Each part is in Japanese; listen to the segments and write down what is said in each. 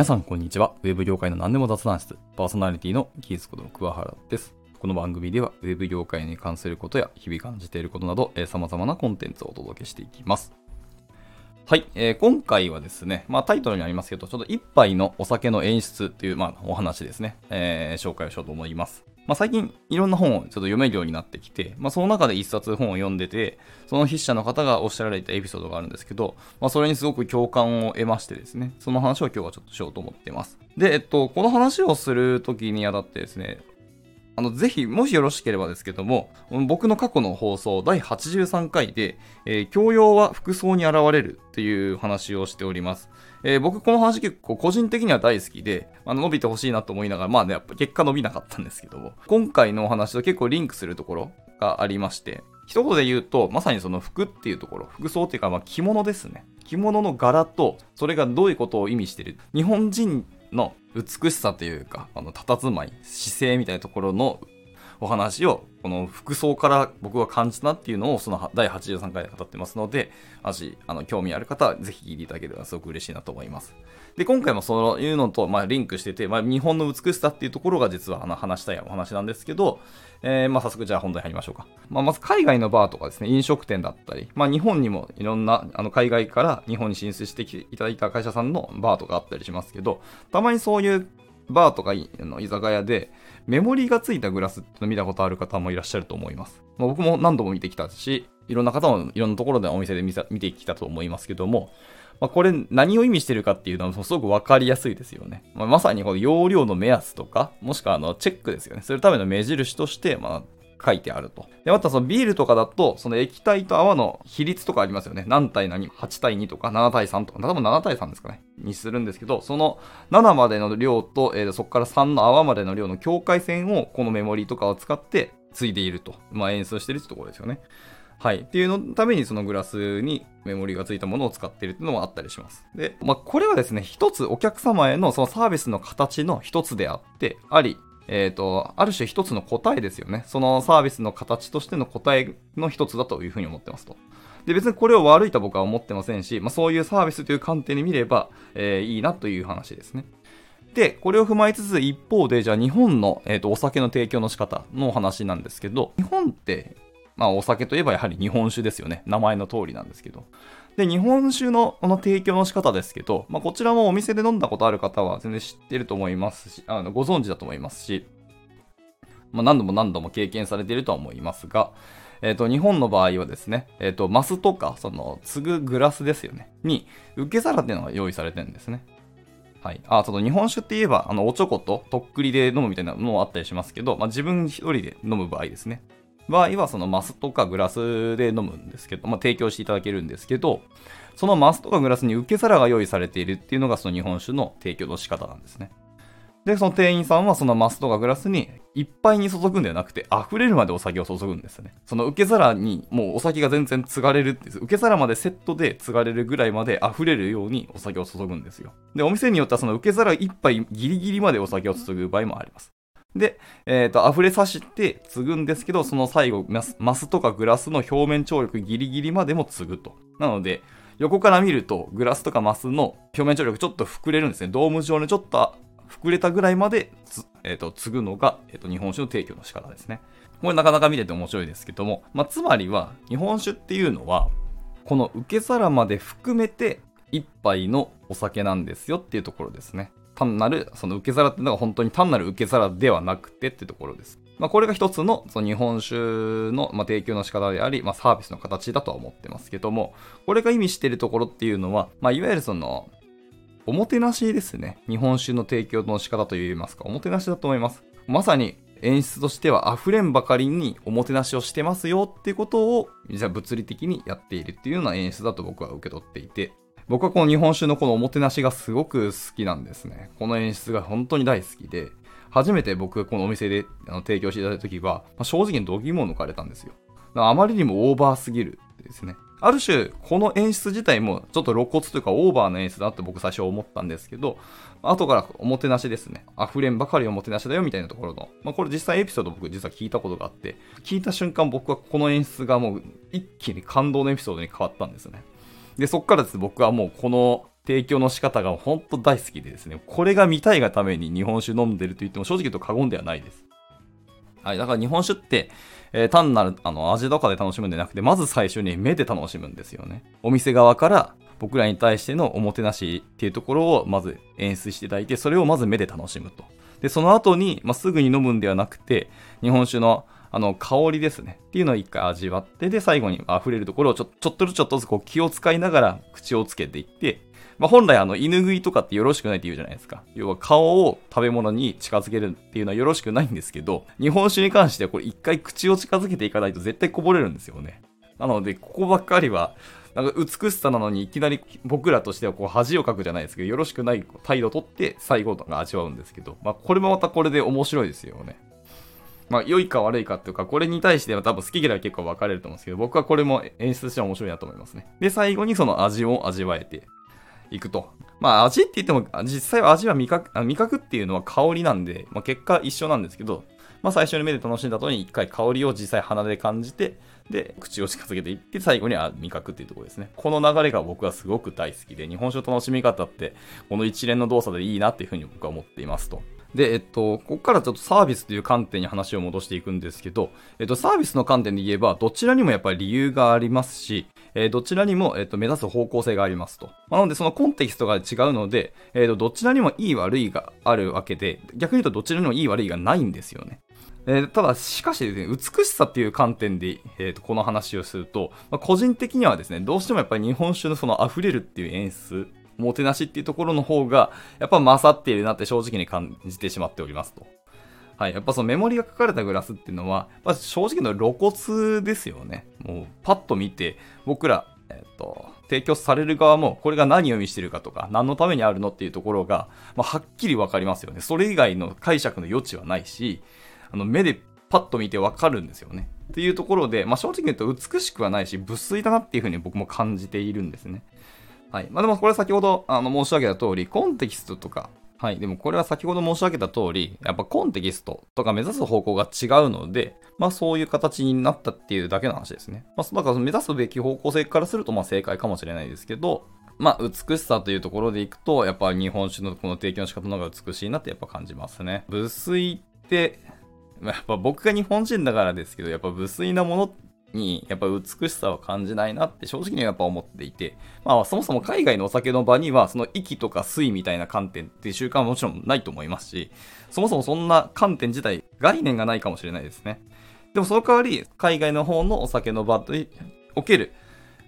皆さんこんにちは。ウェブ業界の何でも雑談室、パーソナリティのキースこと桑原です。この番組では、ウェブ業界に関することや、日々感じていることなど、えー様々なコンテンツをお届けしていきます。はい、えー今回はですね、まあタイトルにありますけど、ちょっと一杯のお酒の演出という、まあお話ですね、えー紹介をしようと思います。まあ最近いろんな本をちょっと読めるようになってきて、まあその中で一冊本を読んでて、その筆者の方がおっしゃられたエピソードがあるんですけど、まあそれにすごく共感を得ましてですね、その話を今日はちょっとしようと思っています。で、えっと、この話をするときにあたってですね、あの、ぜひ、もしよろしければですけども、僕の過去の放送第83回で、えー教養は服装に現れるっていう話をしております。えー僕この話結構個人的には大好きで、あの伸びてほしいなと思いながら、まあね、やっぱ結果伸びなかったんですけども、今回のお話と結構リンクするところがありまして、一言で言うと、まさにその服っていうところ、服装っていうか、まあ着物ですね。着物の柄と、それがどういうことを意味してる。日本人の美しさというか、あの、佇まい、姿勢みたいなところのお話を、この服装から僕は感じたなっていうのを、その第83回で語ってますので、もし、あの、興味ある方は、ぜひ聞いていただければすごく嬉しいなと思います。で、今回もそういうのと、まあ、リンクしてて、まあ、日本の美しさっていうところが実はあの話したいお話なんですけど、えーまあ、早速じゃあ本題入りましょうか。まあ、まず海外のバーとかですね、飲食店だったり、まあ、日本にもいろんな、あの、海外から日本に進出していただいた会社さんのバーとかあったりしますけど、たまにそういうバーとかの居酒屋で、メモリーがついたグラスっての見たことある方もいらっしゃると思います。まあ、僕も何度も見てきたし、いろんな方もいろんなところでお店で見見てきたと思いますけども、まあ、これ何を意味してるかっていうのはすごくわかりやすいですよね。まあ、まさにこの容量の目安とか、もしくはあのチェックですよね。するための目印として、まあ、書いてあると。で、またそのビールとかだと、その液体と泡の比率とかありますよね。何対何 ?8 対2とか7対3とか、多分7対3ですかね。にするんですけど、その7までの量と、えーそこから3の泡までの量の境界線をこのメモリーとかを使ってついていると。まあ演出してるってところですよね。はい。っていうのためにそのグラスにメモリーがついたものを使っているっていうのもあったりします。で、まあこれはですね、一つお客様へのそのサービスの形の一つであって、あり、えっ、と、ある種一つの答えですよね。そのサービスの形としての答えの一つだというふうに思ってますと。で、別にこれを悪いと僕は思ってませんし、まあそういうサービスという観点で見れば、えーいいなという話ですね。で、これを踏まえつつ、一方で、じゃあ日本の、えー、とお酒の提供の仕方のお話なんですけど、日本って、まあお酒といえばやはり日本酒ですよね。名前の通りなんですけど。で、日本酒のこの提供の仕方ですけど、まあこちらもお店で飲んだことある方は全然知ってると思いますし、あのご存知だと思いますし、まあ何度も何度も経験されているとは思いますが、えっ、と、日本の場合はですね、えっ、と、マスとか、その、継ぐグラスですよね。に、受け皿っていうのが用意されてるんですね。はい。あ、その日本酒って言えば、あの、おちょこととっくりで飲むみたいなのもあったりしますけど、まあ、自分一人で飲む場合ですね。場合は、そのマスとかグラスで飲むんですけど、まあ、提供していただけるんですけど、そのマスとかグラスに受け皿が用意されているっていうのが、その日本酒の提供の仕方なんですね。で、その店員さんはそのマスとかグラスにいっぱいに注ぐんではなくて、溢れるまでお酒を注ぐんですね。その受け皿にもうお酒が全然継がれるって、受け皿までセットで継がれるぐらいまで溢れるようにお酒を注ぐんですよ。で、お店によってはその受け皿一杯ギリギリまでお酒を注ぐ場合もあります。で、えっ、と、溢れさして継ぐんですけど、その最後マス、マスとかグラスの表面張力ギリギリまでも継ぐと。なので、横から見ると、グラスとかマスの表面張力ちょっと膨れるんですね。ドーム状にちょっと膨れたぐらいまで、えー、と継ぐのが、えー、と日本酒の提供の仕方ですね。これなかなか見てて面白いですけども、まあ、つまりは日本酒っていうのはこの受け皿まで含めて一杯のお酒なんですよっていうところですね。単なるその受け皿っていうのが本当に単なる受け皿ではなくてってところです。まあ、これが一つのその日本酒の、まあ、提供の仕方であり、まあ、サービスの形だとは思ってますけども、これが意味しているところっていうのは、まあ、いわゆるそのおもてなしですね。日本酒の提供の仕方といいますか、おもてなしだと思います。まさに演出としては溢れんばかりにおもてなしをしてますよっていうことを、じゃあ物理的にやっているっていうような演出だと僕は受け取っていて、僕はこの日本酒のこのおもてなしがすごく好きなんですね。この演出が本当に大好きで、初めて僕がこのお店であの提供していただいた時は、まあ正直に度肝を抜かれたんですよ。あまりにもオーバーすぎるですね。ある種、この演出自体もちょっと露骨というかオーバーな演出だって僕最初思ったんですけど、後からおもてなしですね。溢れんばかりおもてなしだよみたいなところの。まあ、これ実際エピソード僕実は聞いたことがあって、聞いた瞬間僕はこの演出がもう一気に感動のエピソードに変わったんですね。で、そっからです僕はもうこの提供の仕方が本当大好きでですね、これが見たいがために日本酒飲んでると言っても正直言うと過言ではないです。はい、だから日本酒って、えー、単なるあの味とかで楽しむんじゃなくて、まず最初に目で楽しむんですよね。お店側から僕らに対してのおもてなしっていうところをまず演出していただいて、それをまず目で楽しむと。で、その後に、まあ、すぐに飲むんではなくて、日本酒のあの香りですね。っていうのを一回味わって、で、最後に溢れるところをちょちょっとずつちょっとずつ気を使いながら口をつけていって、まあ、本来あの犬食いとかってよろしくないって言うじゃないですか。要は顔を食べ物に近づけるっていうのはよろしくないんですけど、日本酒に関してはこれ一回口を近づけていかないと絶対こぼれるんですよね。なので、ここばっかりは、なんか美しさなのにいきなり僕らとしてはこう恥をかくじゃないですけど、よろしくない態度をとって最後とか味わうんですけど、まあこれもまたこれで面白いですよね。まあ良いか悪いかっていうか、これに対しては多分好き嫌い結構分かれると思うんですけど、僕はこれも演出しては面白いなと思いますね。で、最後にその味を味わえていくと。まあ味って言っても、実際は味は味覚、味覚っていうのは香りなんで、まあ結果一緒なんですけど、まあ最初に目で楽しんだ後に一回香りを実際鼻で感じて、で、口を近づけていって、最後には味覚っていうところですね。この流れが僕はすごく大好きで、日本酒の楽しみ方って、この一連の動作でいいなっていうふうに僕は思っていますと。で、えっと、ここからちょっとサービスという観点に話を戻していくんですけど、えっと、サービスの観点で言えば、どちらにもやっぱり理由がありますし、えー、どちらにも、えっと、目指す方向性がありますと。まあ、なので、そのコンテキストが違うので、えっと、どちらにもいい悪いがあるわけで、逆に言うとどちらにもいい悪いがないんですよね。えー、ただ、しかしですね、美しさっていう観点で、えー、とこの話をすると、まあ、個人的にはですね、どうしてもやっぱり日本酒のその溢れるっていう演出、もてなしっていうところの方が、やっぱ勝っているなって正直に感じてしまっておりますと。はい。やっぱそのメモリが書かれたグラスっていうのは、まあ、正直の露骨ですよね。もうパッと見て、僕ら、えっ、と、提供される側も、これが何を意味してるかとか、何のためにあるのっていうところが、まあ、はっきりわかりますよね。それ以外の解釈の余地はないし、あの、目でパッと見てわかるんですよね。っていうところで、まあ、正直言うと美しくはないし、無粋だなっていうふうに僕も感じているんですね。はい。まあ、でもこれ先ほどあの申し上げた通り、コンテキストとか、はい。でもこれは先ほど申し上げた通り、やっぱコンテキストとか目指す方向が違うので、まあそういう形になったっていうだけの話ですね。まあだから目指すべき方向性からするとまあ正解かもしれないですけど、まあ美しさというところでいくと、やっぱ日本酒のこの提供の仕方の方が美しいなってやっぱ感じますね。無水って、やっぱ僕が日本人だからですけど、やっぱ無水なものにやっぱ美しさを感じないなって正直にやっぱ思っていて、まあそもそも海外のお酒の場にはその息とか水みたいな観点っていう習慣はもちろんないと思いますし、そもそもそんな観点自体概念がないかもしれないですね。でもその代わり海外の方のお酒の場における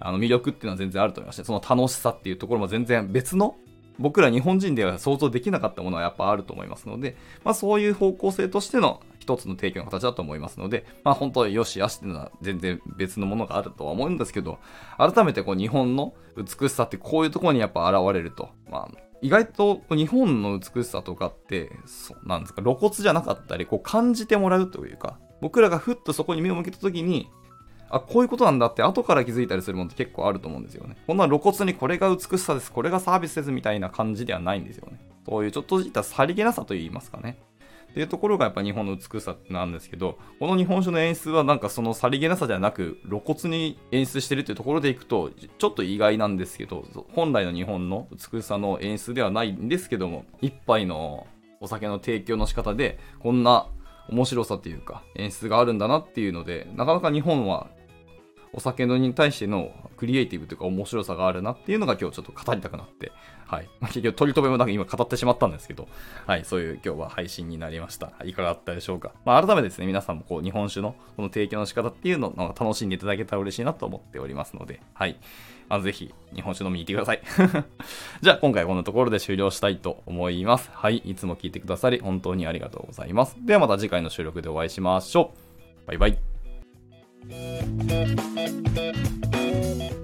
あの魅力っていうのは全然あると思いまして、その楽しさっていうところも全然別の僕ら日本人では想像できなかったものはやっぱあると思いますので、まあそういう方向性としての一つの提供の形だと思いますので、まあ本当によしよしっていうのは全然別のものがあるとは思うんですけど、改めてこう日本の美しさってこういうところにやっぱ現れると、まあ意外と日本の美しさとかって、そうなんですか、露骨じゃなかったり、こう感じてもらうというか、僕らがふっとそこに目を向けた時に、あ、こういうことなんだって後から気づいたりするものって結構あると思うんですよね。こんな露骨にこれが美しさです、これがサービスですみたいな感じではないんですよね。そういうちょっとしたさりげなさと言いますかね。っていうところがやっぱ日本の美しさなんですけど、この日本酒の演出はなんかそのさりげなさじゃなく露骨に演出してるっていうところでいくと、ちょっと意外なんですけど、本来の日本の美しさの演出ではないんですけども、一杯のお酒の提供の仕方で、こんな面白さというか演出があるんだなっていうので、なかなか日本はお酒のに対してのクリエイティブというか面白さがあるなっていうのが今日ちょっと語りたくなって、はい。結局取り留めもなく今語ってしまったんですけど、はい、そういう今日は配信になりました。いかがだったでしょうか。まあ改めてですね、皆さんもこう日本酒のこの提供の仕方っていうのを楽しんでいただけたら嬉しいなと思っておりますので、はい。あぜひ日本酒飲みに行ってください。じゃあ今回こんなところで終了したいと思います。はい。いつも聞いてくださり本当にありがとうございます。ではまた次回の収録でお会いしましょう。バイバイ。Thank you.